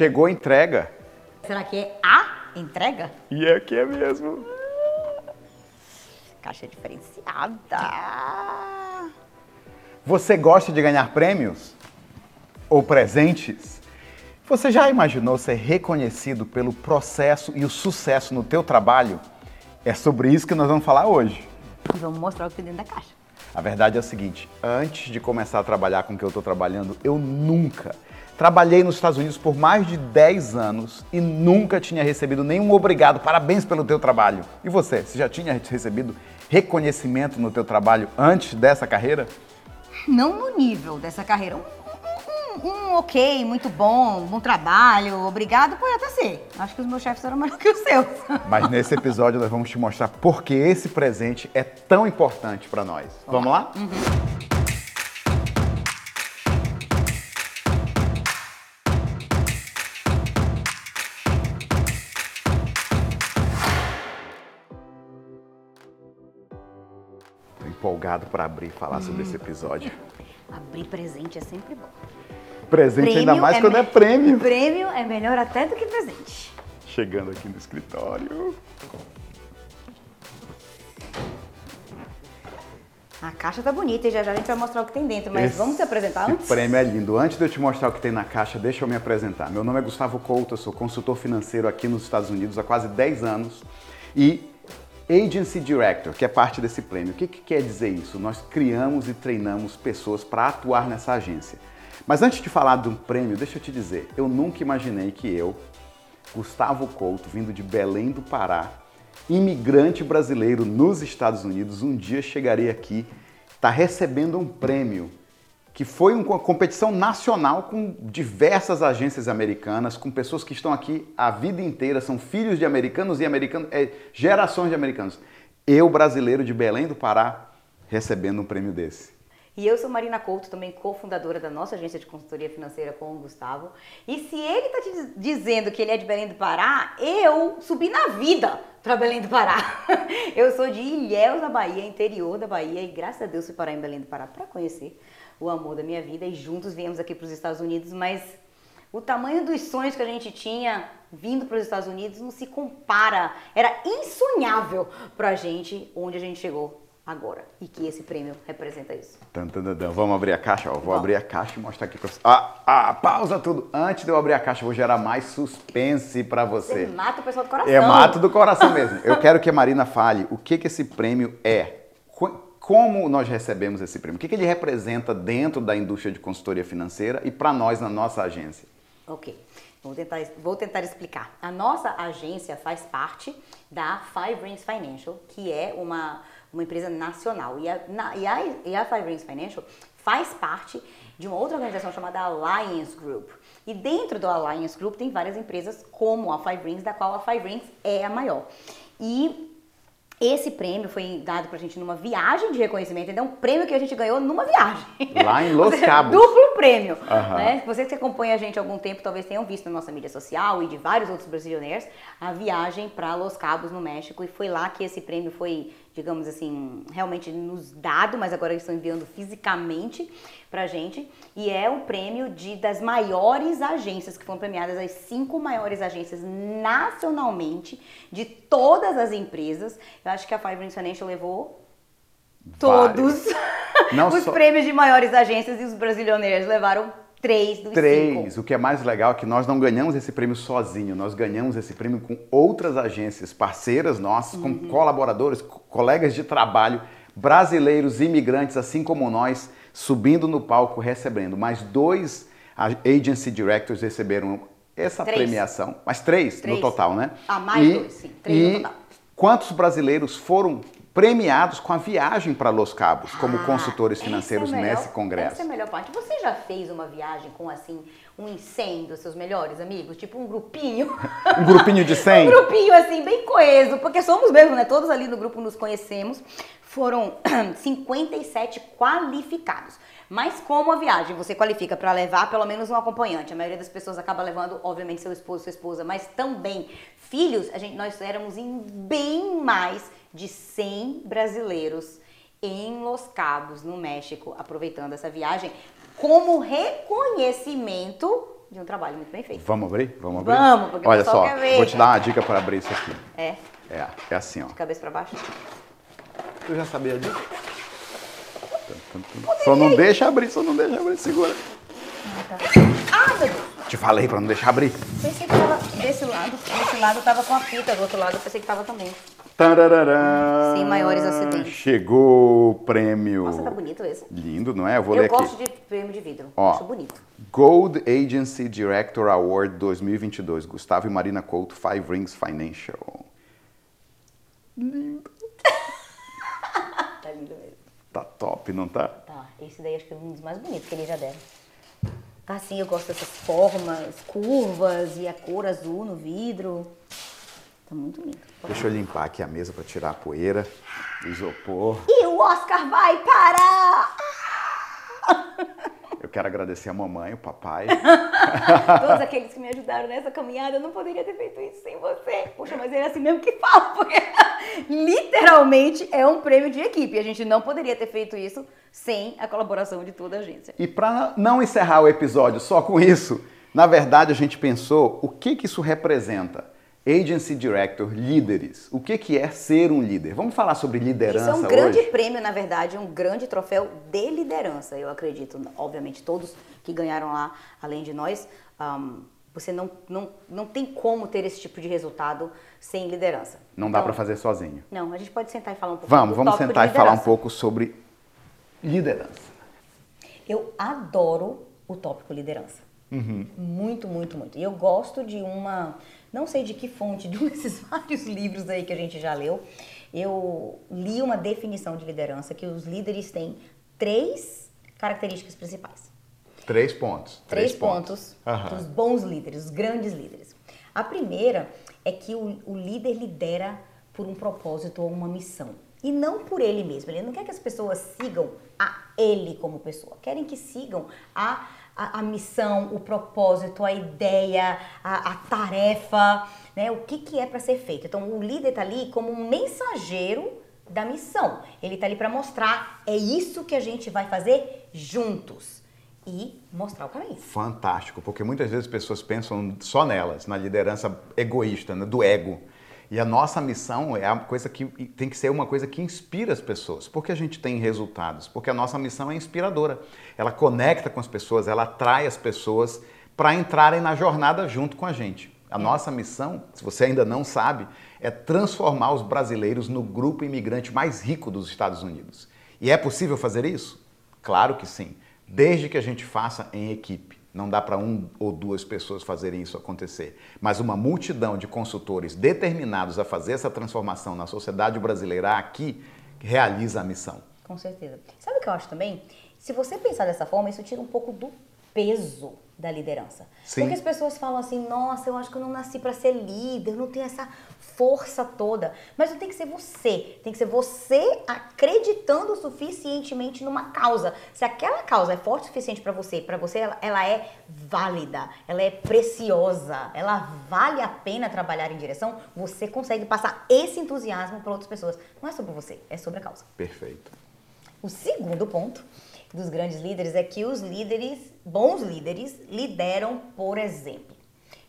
Chegou a entrega. Será que é a entrega? E é que é mesmo. Caixa diferenciada. Você gosta de ganhar prêmios? Ou presentes? Você já imaginou ser reconhecido pelo processo e o sucesso no teu trabalho? É sobre isso que nós vamos falar hoje. E vamos mostrar o que tem dentro da caixa. A verdade é o seguinte, antes de começar a trabalhar com o que eu estou trabalhando, eu nunca trabalhei nos Estados Unidos por mais de 10 anos e nunca tinha recebido nenhum obrigado, parabéns pelo teu trabalho. E você, você já tinha recebido reconhecimento no teu trabalho antes dessa carreira? Não no nível dessa carreira. Um, um, um ok, muito bom, bom trabalho, obrigado, pode até ser. Acho que os meus chefes eram melhor que os seus. Mas nesse episódio nós vamos te mostrar por que esse presente é tão importante para nós. Vamos lá? Uhum. Empolgado para abrir e falar sobre esse episódio. Abrir presente é sempre bom. Presente ainda Prêmio mais é quando me- é prêmio. Prêmio é melhor até do que presente. Chegando aqui no escritório. A caixa tá bonita e já já a gente vai mostrar o que tem dentro, mas Esse- vamos se apresentar antes? prêmio é lindo. Antes de eu te mostrar o que tem na caixa, deixa eu me apresentar. Meu nome é Gustavo Couto, eu sou consultor financeiro aqui nos Estados Unidos há quase 10 anos e Agency Director, que é parte desse prêmio. O que, que quer dizer isso? Nós criamos e treinamos pessoas para atuar nessa agência. Mas antes de falar de um prêmio, deixa eu te dizer, eu nunca imaginei que eu, Gustavo Couto, vindo de Belém do Pará, imigrante brasileiro nos Estados Unidos, um dia chegaria aqui, está recebendo um prêmio que foi uma competição nacional com diversas agências americanas, com pessoas que estão aqui a vida inteira, são filhos de americanos e americanos, é, gerações de americanos. Eu, brasileiro de Belém do Pará, recebendo um prêmio desse. E eu sou Marina Couto, também cofundadora da nossa agência de consultoria financeira com o Gustavo. E se ele tá te diz- dizendo que ele é de Belém do Pará, eu subi na vida para Belém do Pará. Eu sou de Ilhéus, na Bahia, interior da Bahia, e graças a Deus fui parar em Belém do Pará para conhecer o amor da minha vida e juntos viemos aqui para os Estados Unidos, mas o tamanho dos sonhos que a gente tinha vindo para os Estados Unidos não se compara. Era insonhável pra gente onde a gente chegou agora. E que esse prêmio representa isso. Vamos abrir a caixa? Ó, vou Vamos. abrir a caixa e mostrar aqui pra você. Ah, ah, pausa tudo. Antes de eu abrir a caixa, eu vou gerar mais suspense para Você você. mata o pessoal do coração. É mato do coração mesmo. Eu quero que a Marina fale o que, que esse prêmio é. Como nós recebemos esse prêmio? O que, que ele representa dentro da indústria de consultoria financeira e para nós na nossa agência? Ok. Vou tentar, vou tentar explicar. A nossa agência faz parte da Five Rings Financial, que é uma, uma empresa nacional. E a, na- e, a, e a Five Rings Financial faz parte de uma outra organização chamada Alliance Group. E dentro do Alliance Group tem várias empresas como a Five Rings, da qual a Five Rings é a maior. E esse prêmio foi dado pra gente numa viagem de reconhecimento, então é um prêmio que a gente ganhou numa viagem. Lá em Los Cabos. Duplo prêmio. Aham. Né? Vocês que acompanham a gente há algum tempo talvez tenham visto na nossa mídia social e de vários outros brasileiros a viagem para Los Cabos, no México, e foi lá que esse prêmio foi, digamos assim, realmente nos dado, mas agora eles estão enviando fisicamente pra gente. E é um prêmio de das maiores agências que foram premiadas, as cinco maiores agências nacionalmente de todas as empresas. Eu acho que a Five Rings Financial levou todos os só- prêmios de maiores agências e os brasileiros levaram três dos Três. cinco. O que é mais legal é que nós não ganhamos esse prêmio sozinho, nós ganhamos esse prêmio com outras agências, parceiras nossas, com colaboradores, co- colegas de trabalho, brasileiros, imigrantes, assim como nós, subindo no palco, recebendo. Mais dois agency directors receberam essa Três. premiação. Mais três, Três. no total, né? Ah, mais dois, sim. Três no e total. Quantos brasileiros foram premiados com a viagem para Los Cabos como Ah, consultores é financeiros melhor- nesse congresso? Essa é a melhor parte. Você já fez uma viagem com, assim, um incêndio dos seus melhores amigos? Tipo um grupinho? Um grupinho de 100? Um grupinho assim, bem coeso, porque somos mesmo, né? Todos ali no grupo nos conhecemos. Foram 57 qualificados. Mas como a viagem você qualifica para levar pelo menos um acompanhante, a maioria das pessoas acaba levando, obviamente, seu esposo, sua esposa, mas também filhos, a gente, nós éramos em bem mais de 100 brasileiros em Los Cabos, no México, aproveitando essa viagem como reconhecimento de um trabalho muito bem feito. Vamos abrir? Vamos abrir? Vamos, porque Olha só, quer ver, vou te dar uma dica para abrir isso aqui. É, É, é assim, ó. de cabeça pra baixo. Tu já sabia disso? Só não deixa abrir, só não deixa abrir, segura. Ah, meu Deus! Te falei para não deixar abrir. Pensei que tava desse lado. Desse lado tava com a fita, do outro lado eu pensei que tava também. Sem maiores acidentes. Chegou o prêmio. Nossa, tá bonito esse. Lindo, não é? Eu vou Eu ler aqui. gosto de prêmio de vidro. Ó. Acho bonito. Gold Agency Director Award 2022. Gustavo e Marina Couto, Five Rings Financial. Tá lindo mesmo. Tá top, não tá? Tá, esse daí acho que é um dos mais bonitos que eles já deram. Assim, eu gosto dessas formas, curvas e a cor azul no vidro. Tá muito lindo. Deixa eu limpar aqui a mesa para tirar a poeira, isopor. E o Oscar vai parar! Eu quero agradecer a mamãe, o papai. Todos aqueles que me ajudaram nessa caminhada, eu não poderia ter feito isso sem você. Poxa, mas ele é assim mesmo que fala, porque literalmente é um prêmio de equipe. A gente não poderia ter feito isso sem a colaboração de toda a agência. E para não encerrar o episódio só com isso, na verdade a gente pensou o que, que isso representa. Agency Director, líderes. O que, que é ser um líder? Vamos falar sobre liderança Isso é um grande hoje? prêmio, na verdade, um grande troféu de liderança, eu acredito. Obviamente, todos que ganharam lá, além de nós, ahm, você não, não, não tem como ter esse tipo de resultado sem liderança. Não dá Então, para fazer sozinho. Não, a gente pode sentar e falar um pouco Vamos, vamos sentar e falar um pouco sobre liderança. Eu adoro o tópico liderança. Muito, muito, muito. E eu gosto de uma, não sei de que fonte, de um desses vários livros aí que a gente já leu. Eu li uma definição de liderança que os líderes têm três características principais. Três pontos. Três, pontos, Aham. dos bons líderes, os grandes líderes. A primeira é que o, o líder lidera por um propósito ou uma missão. E não por ele mesmo. Ele não quer que as pessoas sigam a ele como pessoa. Querem que sigam a, a, a missão, o propósito, a ideia, a, a tarefa, né? o que, que é para ser feito. Então, o líder está ali como um mensageiro da missão. Ele está ali para mostrar, é isso que a gente vai fazer juntos. E mostrar o caminho. Fantástico, porque muitas vezes as pessoas pensam só nelas, na liderança egoísta, né, do ego. E a nossa missão é a coisa que tem que ser uma coisa que inspira as pessoas. Porque a gente tem resultados? Porque a nossa missão é inspiradora. Ela conecta com as pessoas, ela atrai as pessoas para entrarem na jornada junto com a gente. A nossa missão, se você ainda não sabe, é transformar os brasileiros no grupo imigrante mais rico dos Estados Unidos. E é possível fazer isso? Claro que sim, desde que a gente faça em equipe. Não dá para um ou duas pessoas fazerem isso acontecer. Mas uma multidão de consultores determinados a fazer essa transformação na sociedade brasileira aqui realiza a missão. Com certeza. Sabe o que eu acho também? Se você pensar dessa forma, isso tira um pouco do peso da liderança. Sim. Porque as pessoas falam assim: nossa, eu acho que eu não nasci para ser líder, eu não tenho essa força toda. Mas não tem que ser você. Tem que ser você acreditando suficientemente numa causa. Se aquela causa é forte o suficiente para você, para você ela, ela é válida, ela é preciosa, ela vale a pena trabalhar em direção, você consegue passar esse entusiasmo para outras pessoas. Não é sobre você, é sobre a causa. Perfeito. O segundo ponto dos grandes líderes é que os líderes, bons líderes, lideram por exemplo.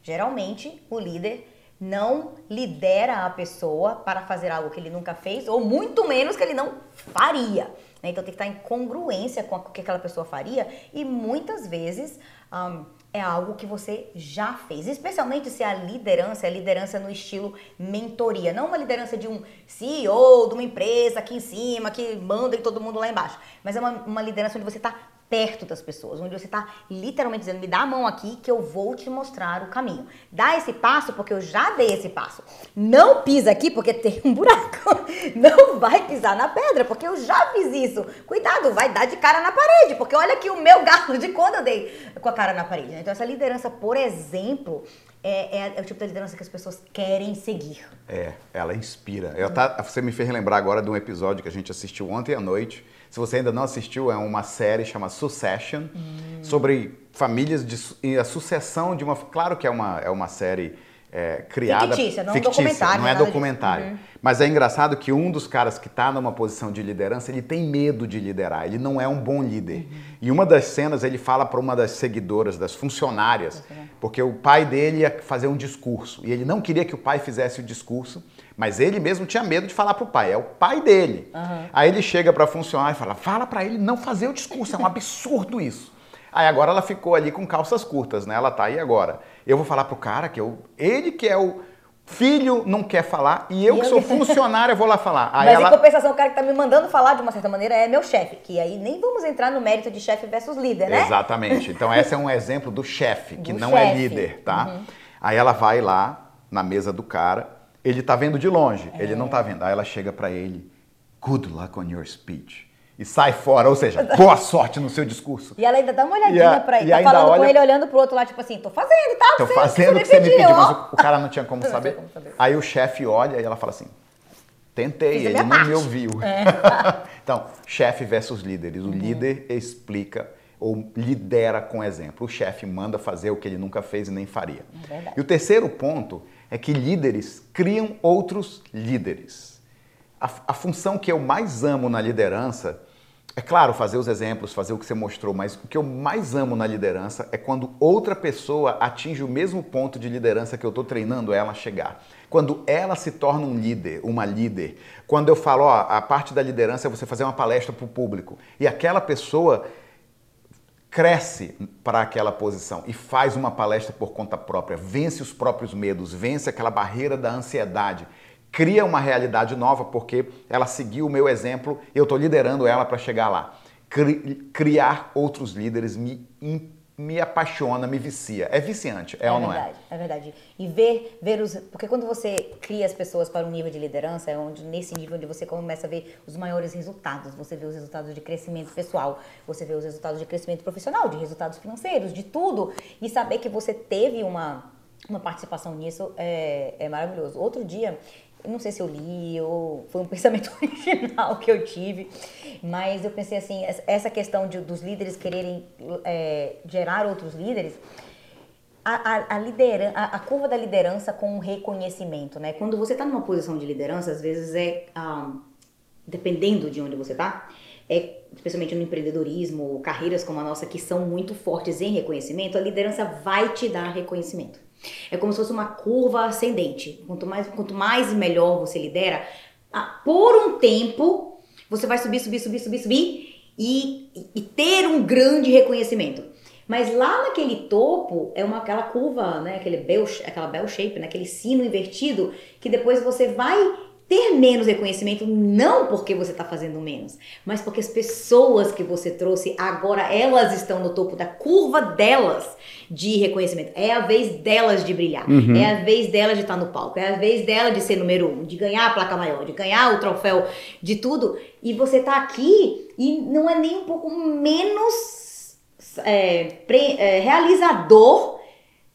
Geralmente, o líder não lidera a pessoa para fazer algo que ele nunca fez, ou muito menos que ele não faria. Né? Então tem que estar em congruência com o que aquela pessoa faria, e muitas vezes ahn, é algo que você já fez. Especialmente se a liderança é liderança no estilo mentoria, não uma liderança de um CEO de uma empresa aqui em cima, que manda em todo mundo lá embaixo, mas é uma, uma liderança onde você está perto das pessoas, onde você está literalmente dizendo, me dá a mão aqui que eu vou te mostrar o caminho. Dá esse passo porque eu já dei esse passo. Não pisa aqui porque tem um buraco. Não vai pisar na pedra porque eu já fiz isso. Cuidado, vai dar de cara na parede, porque olha aqui o meu galo de quando eu dei com a cara na parede. né? Então essa liderança, por exemplo, é, é- é o tipo da liderança que as pessoas querem seguir. É, ela inspira. Tá- você me fez lembrar agora de um episódio que a gente assistiu ontem à noite. Se você ainda não assistiu, é uma série chamada Succession, sobre famílias de e a sucessão de uma. Claro que é uma, é uma série é, criada. Fictícia, não documentário, Não é documentário. Uhum. Mas é engraçado que um dos caras que está numa posição de liderança, ele tem medo de liderar, ele não é um bom líder. Uhum. E uma das cenas ele fala para uma das seguidoras, das funcionárias, porque o pai dele ia fazer um discurso e ele não queria que o pai fizesse o discurso, mas ele mesmo tinha medo de falar para o pai, é o pai dele. Aí ele chega para a funcionária e fala: fala para ele não fazer o discurso, é um absurdo isso. Aí agora ela ficou ali com calças curtas, né? Ela tá aí agora. Eu vou falar pro cara que eu, ele que é o filho não quer falar e eu que sou funcionária vou lá falar. Aí Mas ela em compensação, o cara que tá me mandando falar de uma certa maneira é meu chefe. Que aí nem vamos entrar no mérito de chefe versus líder, né? Exatamente. Então esse é um exemplo do chefe, que Do não é chefe. Uhum. líder, tá? Aí ela vai lá na mesa do cara, ele tá vendo de longe, ele não tá vendo. Aí ela chega pra ele, good luck on your speech. E sai fora, ou seja, boa sorte no seu discurso. E ela ainda dá uma olhadinha a- pra ele. Tá falando com olha- ele, olhando pro outro lá, tipo assim, tô fazendo, tá? Tô Você- fazendo o que você me pediu, mas o, o cara não tinha como Não tinha saber. como saber. Aí o chefe olha e ela fala assim: tentei, Fiz ele não parte." É. me ouviu. então, chefe versus líderes. O Uhum. líder explica ou lidera com exemplo. O chefe manda fazer o que ele nunca fez e nem faria. É. E o terceiro ponto é que líderes criam outros líderes. A, a função que eu mais amo na liderança é claro, fazer os exemplos, fazer o que você mostrou, mas o que eu mais amo na liderança é quando outra pessoa atinge o mesmo ponto de liderança que eu estou treinando ela a chegar. Quando ela se torna um líder, uma líder. Quando eu falo, ó, a parte da liderança é você fazer uma palestra para o público e aquela pessoa cresce para aquela posição e faz uma palestra por conta própria, vence os próprios medos, vence aquela barreira da ansiedade, cria uma realidade nova porque ela seguiu o meu exemplo eu estou liderando ela para chegar lá. Cri- criar outros líderes me, im- me apaixona, me vicia. É viciante, é, ou não verdade, é? verdade. E ver, ver os. Porque quando você cria as pessoas para um nível de liderança, é onde, nesse nível onde você começa a ver os maiores resultados. Você vê os resultados de crescimento pessoal, você vê os resultados de crescimento profissional, de resultados financeiros, de tudo. E saber que você teve uma, uma participação nisso é, é maravilhoso. Outro dia, não sei se eu li ou foi um pensamento original que eu tive, mas eu pensei assim, essa- questão de, dos líderes quererem é, gerar outros líderes, a, a, a, a- a curva da liderança com o reconhecimento, né? Quando você está numa posição de liderança, às vezes é, ah, dependendo de onde você está, é, especialmente no empreendedorismo, carreiras como a nossa que são muito fortes em reconhecimento, a liderança vai te dar reconhecimento. É como se fosse uma curva ascendente. Quanto mais, quanto mais e melhor você lidera, por um tempo você vai subir, subir, subir, subir, subir e, e- ter um grande reconhecimento. Mas lá naquele topo é uma aquela curva, né, aquele bell, aquela bell shape, né, aquele sino invertido, que depois você vai ter menos reconhecimento não porque você está fazendo menos, mas porque as pessoas que você trouxe agora elas estão no topo da curva delas de reconhecimento. É a vez delas de brilhar, é a vez delas de estar no palco, é a vez dela de ser número um, de ganhar a placa maior, de ganhar o troféu, de tudo. E você tá aqui e não é nem um pouco menos é, pre- é, realizador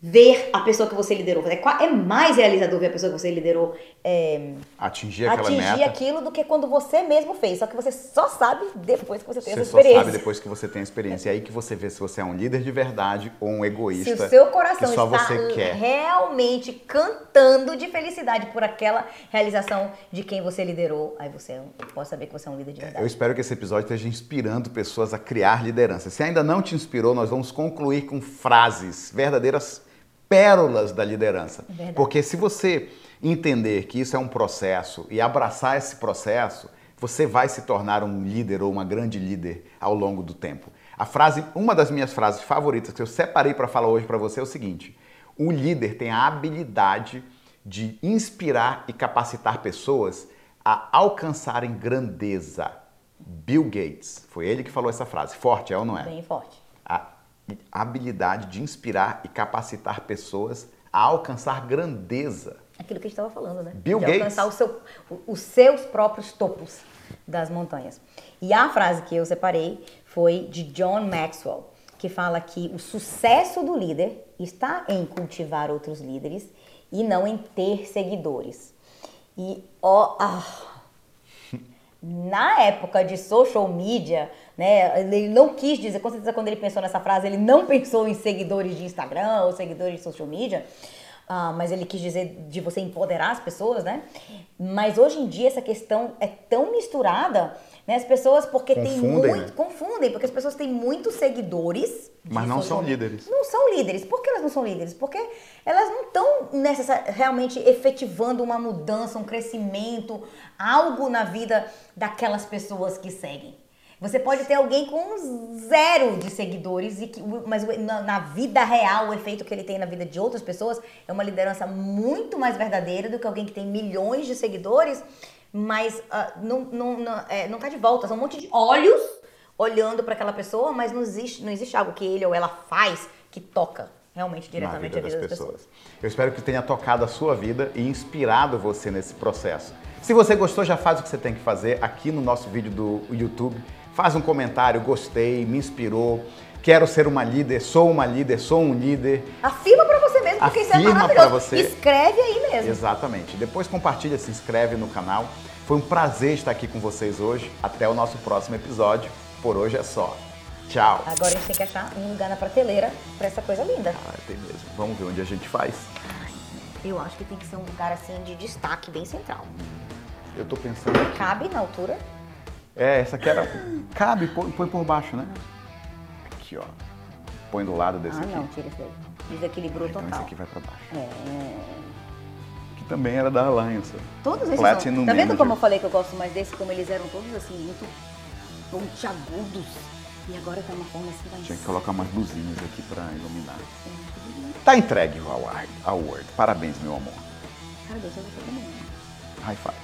ver a pessoa que você liderou. É, é mais realizador ver a pessoa que você liderou é, Atingir atingir meta. aquilo do que quando você mesmo fez. Só que você só sabe depois que você tem Você essa só experiência. sabe depois que você tem a experiência. É aí que você vê se você é um líder de verdade ou um Se egoísta. o seu coração só está você quer. realmente cantando de felicidade por aquela realização de quem você liderou, aí você pode saber que você é um líder de verdade. Eu espero que esse episódio esteja inspirando pessoas a criar liderança. Se ainda não te inspirou, nós vamos concluir com frases, verdadeiras pérolas da liderança. Verdade. Porque se você entender que isso é um processo e abraçar esse processo, você vai se tornar um líder ou uma grande líder ao longo do tempo. A frase, uma das minhas frases favoritas que eu separei para falar hoje para você é o seguinte: o líder tem a habilidade de inspirar e capacitar pessoas a alcançarem grandeza. Bill Gates, foi ele que falou essa frase. Forte, é ou não é? Bem forte. A habilidade de inspirar e capacitar pessoas a alcançar grandeza. Aquilo que a gente estava falando, né? Bill de Gates. alcançar seu- os seus próprios topos das montanhas. E a frase que eu separei foi de John Maxwell, que fala que o sucesso do líder está em cultivar outros líderes e não em ter seguidores. E ó, ah, na época de social media, né, ele não quis dizer, com certeza quando ele pensou nessa frase, ele não pensou em seguidores de Instagram ou seguidores de social media, ah, mas ele quis dizer de você empoderar as pessoas, né? Mas hoje em dia essa questão é tão misturada, né? As pessoas, porque tem Confundem, muito. né? Confundem, porque as pessoas têm muitos seguidores. Mas não são líderes. Não são líderes. Por que elas não são líderes? Porque elas não estão realmente efetivando uma mudança, um crescimento, algo na vida daquelas pessoas que seguem. Você pode ter alguém com zero de seguidores, e que, mas na vida real, o efeito que ele tem na vida de outras pessoas é uma liderança muito mais verdadeira do que alguém que tem milhões de seguidores, mas ah, não, não, não, é, não tá de volta. São um monte de olhos olhando para aquela pessoa, mas não existe, não existe algo que ele ou ela faz que toca realmente diretamente vida a vida das das pessoas. pessoas. Eu espero que tenha tocado a sua vida e inspirado você nesse processo. Se você gostou, já faz o que você tem que fazer aqui no nosso vídeo do YouTube. Faz um comentário, gostei, me inspirou, quero ser uma líder, sou uma líder, sou um líder. Afirma para você mesmo, porque isso é maravilhoso. você. Escreve aí mesmo. Exatamente. Depois compartilha, se inscreve no canal. Foi um prazer estar aqui com vocês hoje. Até o nosso próximo episódio. Por hoje é só. Tchau. Agora a gente tem que achar um lugar na prateleira pra essa coisa linda. Ah, tem mesmo. Vamos ver onde a gente faz. Eu acho que tem que ser um lugar assim de destaque bem central. Eu tô pensando aqui. Cabe na altura. É, essa aqui era. Cabe, põe, põe por baixo, né? Aqui, ó. Põe do lado desse ah, aqui. não, tira isso daí. Desequilibrou Então esse total. aqui vai pra baixo. É. Que também era da Alliance. Todos esses Platinum são. Tá vendo Manager. como eu falei que eu gosto mais desse? Como eles eram todos assim, muito pontiagudos. E agora tá uma forma assim mais. Tinha que colocar umas luzinhas aqui pra iluminar. Tá entregue o award. award. Parabéns, meu amor. Cara, deixa você também. High five.